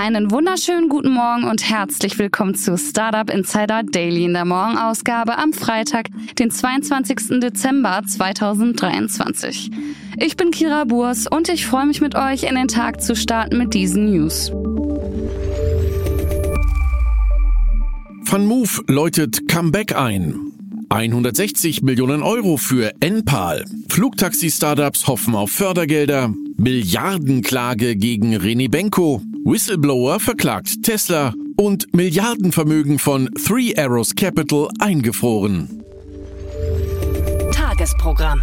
Einen wunderschönen guten Morgen und herzlich willkommen zu Startup Insider Daily in der Morgenausgabe am Freitag, den 22. Dezember 2023. Ich bin Kira Burs und ich freue mich mit euch in den Tag zu starten mit diesen News. Van Move läutet Comeback ein. 160 Millionen Euro für Enpal. Flugtaxi-Startups hoffen auf Fördergelder. Milliardenklage gegen René Benko. Whistleblower verklagt Tesla und Milliardenvermögen von Three Arrows Capital eingefroren. Tagesprogramm.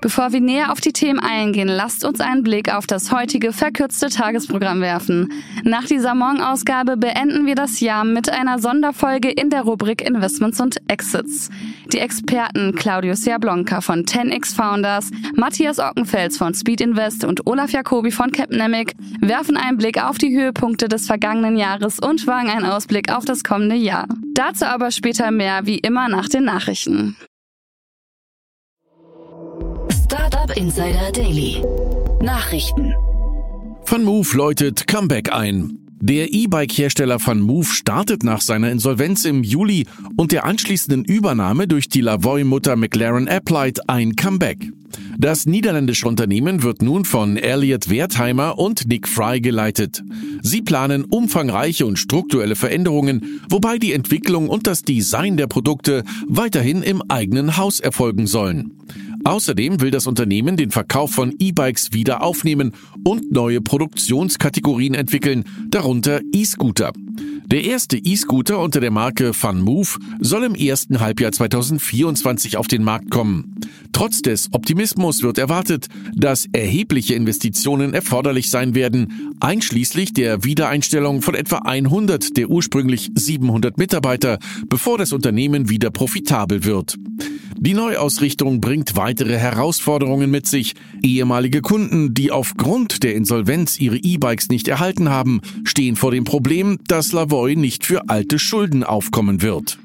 Bevor wir näher auf die Themen eingehen, lasst uns einen Blick auf das heutige verkürzte Tagesprogramm werfen. Nach dieser Morgenausgabe beenden wir das Jahr mit einer Sonderfolge in der Rubrik Investments und Exits. Die Experten Claudio Ciablonca von 10x Founders, Matthias Ockenfels von Speed Invest und Olaf Jacobi von Capnemic werfen einen Blick auf die Höhepunkte des vergangenen Jahres und wagen einen Ausblick auf das kommende Jahr. Dazu aber später mehr, wie immer nach den Nachrichten. Insider Daily. Nachrichten. Van Move läutet Comeback ein. Der E-Bike-Hersteller Van Move startet nach seiner Insolvenz im Juli und der anschließenden Übernahme durch die Lavoy-Mutter McLaren Applite ein Comeback. Das niederländische Unternehmen wird nun von Elliot Wertheimer und Nick Fry geleitet. Sie planen umfangreiche und strukturelle Veränderungen, wobei die Entwicklung und das Design der Produkte weiterhin im eigenen Haus erfolgen sollen. Außerdem will das Unternehmen den Verkauf von E-Bikes wieder aufnehmen und neue Produktionskategorien entwickeln, darunter E-Scooter. Der erste E-Scooter unter der Marke FunMove soll im ersten Halbjahr 2024 auf den Markt kommen. Trotz des Optimismus wird erwartet, dass erhebliche Investitionen erforderlich sein werden, einschließlich der Wiedereinstellung von etwa 100 der ursprünglich 700 Mitarbeiter, bevor das Unternehmen wieder profitabel wird. Die Neuausrichtung bringt weitere Herausforderungen mit sich. Ehemalige Kunden, die aufgrund der Insolvenz ihre E-Bikes nicht erhalten haben, stehen vor dem Problem, dass Lavoy nicht für alte Schulden aufkommen wird.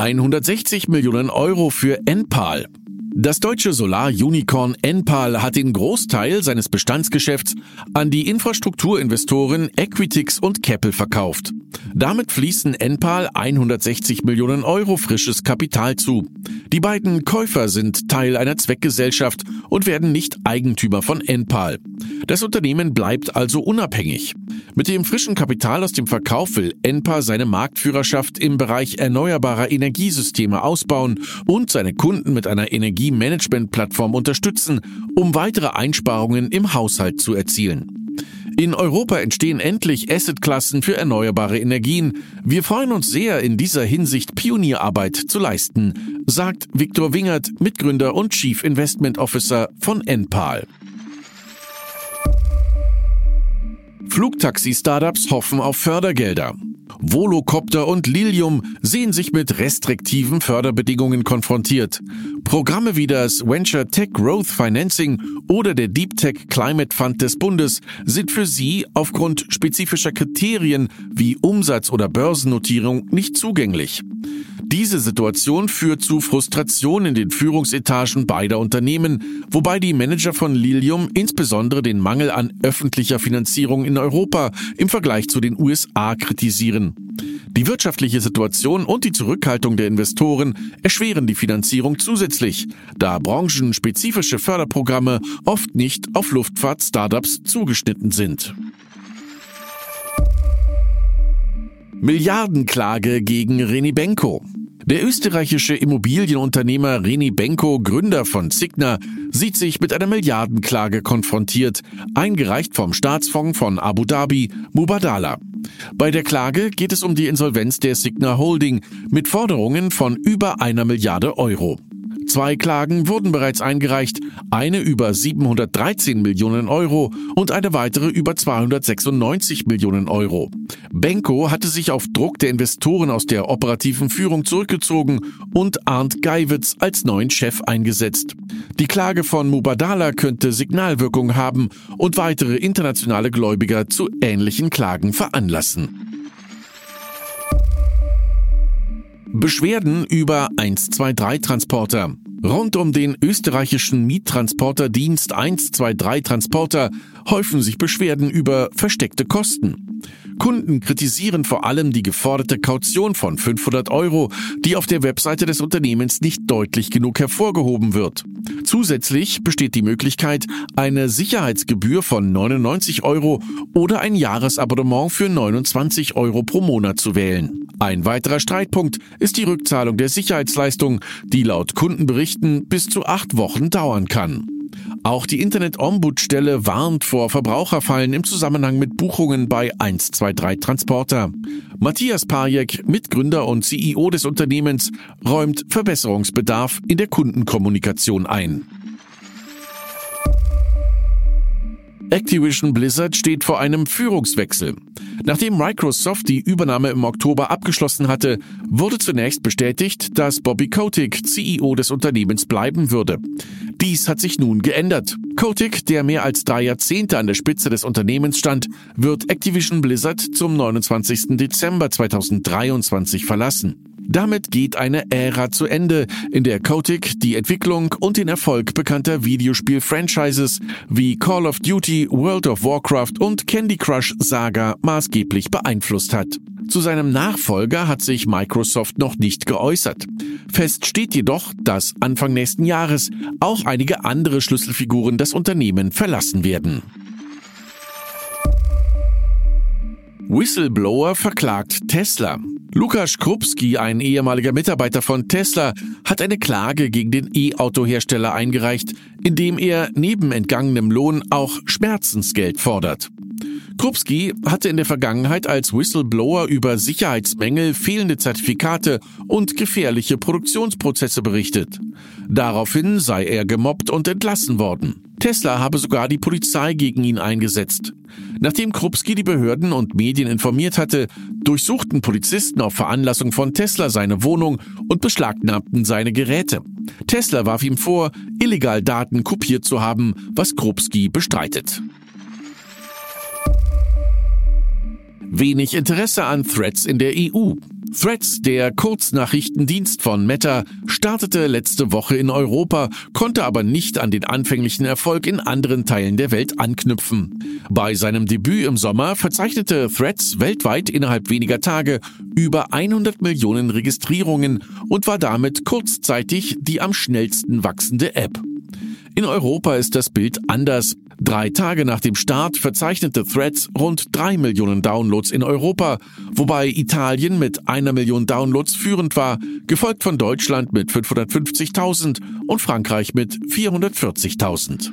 160 Millionen Euro für Enpal. Das deutsche Solar-Unicorn Enpal hat den Großteil seines Bestandsgeschäfts an die Infrastrukturinvestoren Equitix und Keppel verkauft. Damit fließen Enpal 160 Millionen Euro frisches Kapital zu. Die beiden Käufer sind Teil einer Zweckgesellschaft und werden nicht Eigentümer von Enpal. Das Unternehmen bleibt also unabhängig. Mit dem frischen Kapital aus dem Verkauf will Enpal seine Marktführerschaft im Bereich erneuerbarer Energiesysteme ausbauen und seine Kunden mit einer Energiemanagement-Plattform unterstützen, um weitere Einsparungen im Haushalt zu erzielen. In Europa entstehen endlich Assetklassen für erneuerbare Energien. Wir freuen uns sehr, in dieser Hinsicht Pionierarbeit zu leisten, sagt Viktor Wingert, Mitgründer und Chief Investment Officer von Enpal. Flugtaxi-Startups hoffen auf Fördergelder. Volocopter und Lilium sehen sich mit restriktiven Förderbedingungen konfrontiert. Programme wie das Venture Tech Growth Financing oder der Deep Tech Climate Fund des Bundes sind für sie aufgrund spezifischer Kriterien wie Umsatz oder Börsennotierung nicht zugänglich. Diese Situation führt zu Frustration in den Führungsetagen beider Unternehmen, wobei die Manager von Lilium insbesondere den Mangel an öffentlicher Finanzierung in Europa im Vergleich zu den USA kritisieren. Die wirtschaftliche Situation und die Zurückhaltung der Investoren erschweren die Finanzierung zusätzlich, da branchenspezifische Förderprogramme oft nicht auf Luftfahrt-Startups zugeschnitten sind. Milliardenklage gegen Reni Benko. Der österreichische Immobilienunternehmer René Benko, Gründer von Signa, sieht sich mit einer Milliardenklage konfrontiert, eingereicht vom Staatsfonds von Abu Dhabi, Mubadala. Bei der Klage geht es um die Insolvenz der Signa Holding mit Forderungen von über einer Milliarde Euro. Zwei Klagen wurden bereits eingereicht, eine über 713 Millionen Euro und eine weitere über 296 Millionen Euro. Benko hatte sich auf Druck der Investoren aus der operativen Führung zurückgezogen und Arndt Geiwitz als neuen Chef eingesetzt. Die Klage von Mubadala könnte Signalwirkung haben und weitere internationale Gläubiger zu ähnlichen Klagen veranlassen. Beschwerden über 123-Transporter. Rund um den österreichischen Miettransporterdienst 123 Transporter häufen sich Beschwerden über versteckte Kosten. Kunden kritisieren vor allem die geforderte Kaution von 500 Euro, die auf der Webseite des Unternehmens nicht deutlich genug hervorgehoben wird. Zusätzlich besteht die Möglichkeit, eine Sicherheitsgebühr von 99 Euro oder ein Jahresabonnement für 29 Euro pro Monat zu wählen. Ein weiterer Streitpunkt ist die Rückzahlung der Sicherheitsleistung, die laut Kundenberichten bis zu acht Wochen dauern kann. Auch die Internet-Ombudsstelle warnt vor Verbraucherfallen im Zusammenhang mit Buchungen bei 123 Transporter. Matthias Pajek, Mitgründer und CEO des Unternehmens, räumt Verbesserungsbedarf in der Kundenkommunikation ein. Activision Blizzard steht vor einem Führungswechsel. Nachdem Microsoft die Übernahme im Oktober abgeschlossen hatte, wurde zunächst bestätigt, dass Bobby Kotick CEO des Unternehmens bleiben würde. Dies hat sich nun geändert. Kotick, der mehr als drei Jahrzehnte an der Spitze des Unternehmens stand, wird Activision Blizzard zum 29. Dezember 2023 verlassen. Damit geht eine Ära zu Ende, in der Kotick die Entwicklung und den Erfolg bekannter Videospiel-Franchises wie Call of Duty, World of Warcraft und Candy Crush Saga maßgeblich beeinflusst hat. Zu seinem Nachfolger hat sich Microsoft noch nicht geäußert. Fest steht jedoch, dass Anfang nächsten Jahres auch einige andere Schlüsselfiguren das Unternehmen verlassen werden. Whistleblower verklagt Tesla. Lukas Krupski, ein ehemaliger Mitarbeiter von Tesla, hat eine Klage gegen den E-Auto-Hersteller eingereicht, indem er neben entgangenem Lohn auch Schmerzensgeld fordert. Krupski hatte in der Vergangenheit als Whistleblower über Sicherheitsmängel, fehlende Zertifikate und gefährliche Produktionsprozesse berichtet. Daraufhin sei er gemobbt und entlassen worden. Tesla habe sogar die Polizei gegen ihn eingesetzt. Nachdem Krupski die Behörden und Medien informiert hatte, durchsuchten Polizisten auf Veranlassung von Tesla seine Wohnung und beschlagnahmten seine Geräte. Tesla warf ihm vor, illegal Daten kopiert zu haben, was Krupski bestreitet. Wenig Interesse an Threads in der EU. Threads, der Kurznachrichtendienst von Meta, startete letzte Woche in Europa, konnte aber nicht an den anfänglichen Erfolg in anderen Teilen der Welt anknüpfen. Bei seinem Debüt im Sommer verzeichnete Threads weltweit innerhalb weniger Tage über 100 Millionen Registrierungen und war damit kurzzeitig die am schnellsten wachsende App. In Europa ist das Bild anders. Drei Tage nach dem Start verzeichnete Threads rund drei Millionen Downloads in Europa, wobei Italien mit einer Million Downloads führend war, gefolgt von Deutschland mit 550.000 und Frankreich mit 440.000.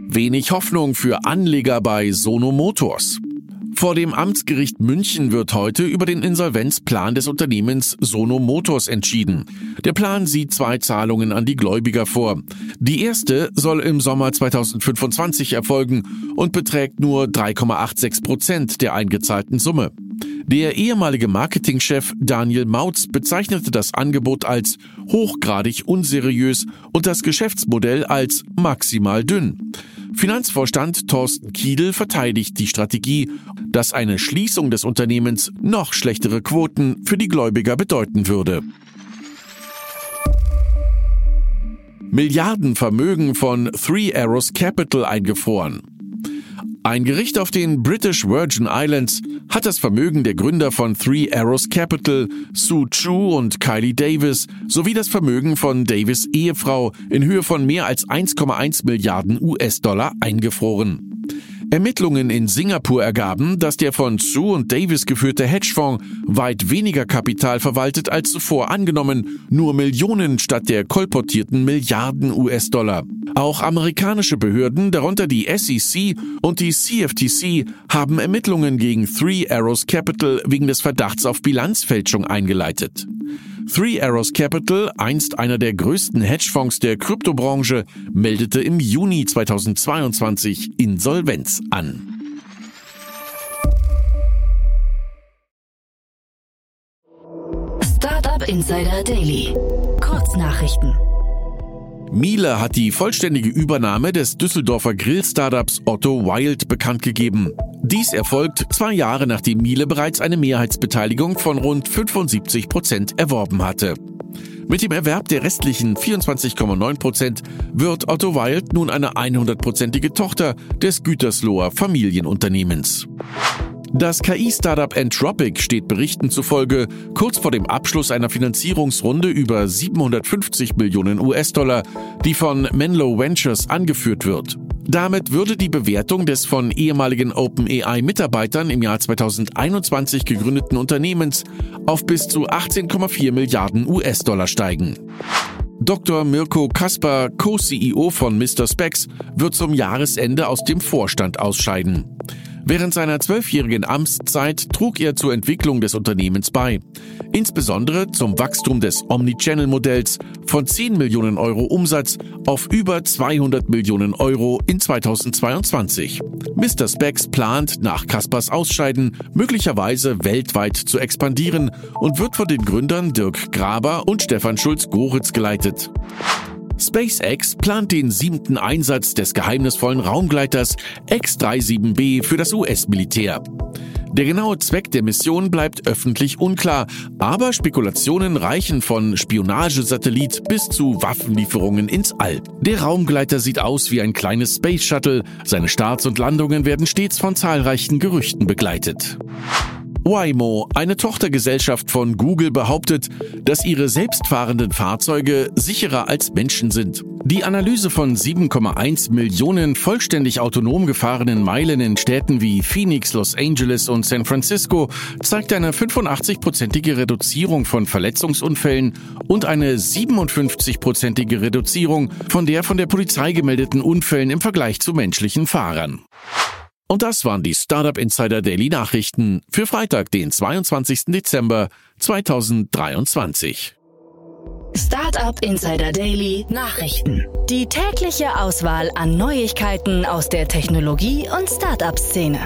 Wenig Hoffnung für Anleger bei Sono Motors. Vor dem Amtsgericht München wird heute über den Insolvenzplan des Unternehmens Sono Motors entschieden. Der Plan sieht zwei Zahlungen an die Gläubiger vor. Die erste soll im Sommer 2025 erfolgen und beträgt nur 3,86 Prozent der eingezahlten Summe. Der ehemalige Marketingchef Daniel Mautz bezeichnete das Angebot als hochgradig unseriös und das Geschäftsmodell als maximal dünn. Finanzvorstand Thorsten Kiedel verteidigt die Strategie, dass eine Schließung des Unternehmens noch schlechtere Quoten für die Gläubiger bedeuten würde. Milliardenvermögen von Three Arrows Capital eingefroren. Ein Gericht auf den British Virgin Islands hat das Vermögen der Gründer von Three Arrows Capital, Sue Chu und Kylie Davis, sowie das Vermögen von Davis Ehefrau in Höhe von mehr als 1,1 Milliarden US-Dollar eingefroren. Ermittlungen in Singapur ergaben, dass der von Sue und Davis geführte Hedgefonds weit weniger Kapital verwaltet als zuvor angenommen, nur Millionen statt der kolportierten Milliarden US-Dollar. Auch amerikanische Behörden, darunter die SEC und die CFTC, haben Ermittlungen gegen Three Arrows Capital wegen des Verdachts auf Bilanzfälschung eingeleitet. Three Arrows Capital, einst einer der größten Hedgefonds der Kryptobranche, meldete im Juni 2022 Insolvenz an. Startup Insider Daily. Kurznachrichten. Miele hat die vollständige Übernahme des Düsseldorfer Grill-Startups Otto Wild bekannt gegeben. Dies erfolgt zwei Jahre nachdem Miele bereits eine Mehrheitsbeteiligung von rund 75 Prozent erworben hatte. Mit dem Erwerb der restlichen 24,9 Prozent wird Otto Wild nun eine 100-prozentige Tochter des Gütersloher Familienunternehmens. Das KI-Startup Entropic steht Berichten zufolge kurz vor dem Abschluss einer Finanzierungsrunde über 750 Millionen US-Dollar, die von Menlo Ventures angeführt wird. Damit würde die Bewertung des von ehemaligen OpenAI-Mitarbeitern im Jahr 2021 gegründeten Unternehmens auf bis zu 18,4 Milliarden US-Dollar steigen. Dr. Mirko Kaspar, Co-CEO von Mr. Specs, wird zum Jahresende aus dem Vorstand ausscheiden. Während seiner zwölfjährigen Amtszeit trug er zur Entwicklung des Unternehmens bei. Insbesondere zum Wachstum des Omnichannel-Modells von 10 Millionen Euro Umsatz auf über 200 Millionen Euro in 2022. Mr. Specs plant nach Kaspers Ausscheiden möglicherweise weltweit zu expandieren und wird von den Gründern Dirk Graber und Stefan Schulz-Goritz geleitet. SpaceX plant den siebten Einsatz des geheimnisvollen Raumgleiters X-37B für das US-Militär. Der genaue Zweck der Mission bleibt öffentlich unklar, aber Spekulationen reichen von Spionagesatellit bis zu Waffenlieferungen ins All. Der Raumgleiter sieht aus wie ein kleines Space Shuttle, seine Starts und Landungen werden stets von zahlreichen Gerüchten begleitet. Waymo, eine Tochtergesellschaft von Google, behauptet, dass ihre selbstfahrenden Fahrzeuge sicherer als Menschen sind. Die Analyse von 7,1 Millionen vollständig autonom gefahrenen Meilen in Städten wie Phoenix, Los Angeles und San Francisco zeigt eine 85-prozentige Reduzierung von Verletzungsunfällen und eine 57-prozentige Reduzierung von der von der Polizei gemeldeten Unfällen im Vergleich zu menschlichen Fahrern. Und das waren die Startup Insider Daily Nachrichten für Freitag, den 22. Dezember 2023. Startup Insider Daily Nachrichten. Die tägliche Auswahl an Neuigkeiten aus der Technologie- und Startup-Szene.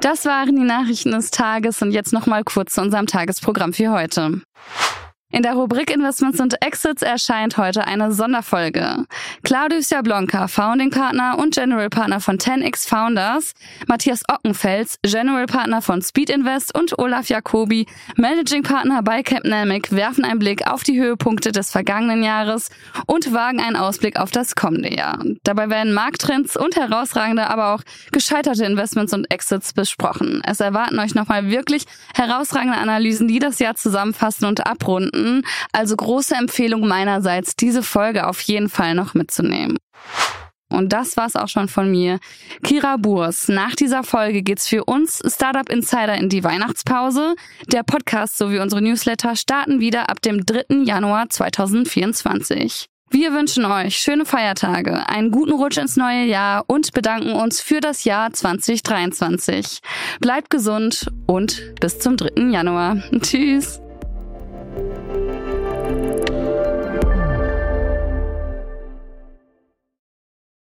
Das waren die Nachrichten des Tages und jetzt nochmal kurz zu unserem Tagesprogramm für heute. In der Rubrik Investments und Exits erscheint heute eine Sonderfolge. Claudius Jablonka, Founding Partner und General Partner von 10x Founders, Matthias Ockenfels, General Partner von Speed Invest und Olaf Jacobi, Managing Partner bei Capnamic, werfen einen Blick auf die Höhepunkte des vergangenen Jahres und wagen einen Ausblick auf das kommende Jahr. Dabei werden Markttrends und herausragende, aber auch gescheiterte Investments und Exits besprochen. Es erwarten euch nochmal wirklich herausragende Analysen, die das Jahr zusammenfassen und abrunden finden. Also große Empfehlung meinerseits, diese Folge auf jeden Fall noch mitzunehmen. Und das war's auch schon von mir. Kira Burs. Nach dieser Folge geht's für uns Startup Insider in die Weihnachtspause. Der Podcast sowie unsere Newsletter starten wieder ab dem 3. Januar 2024. Wir wünschen euch schöne Feiertage, einen guten Rutsch ins neue Jahr und bedanken uns für das Jahr 2023. Bleibt gesund und bis zum 3. Januar. Tschüss. Thank you.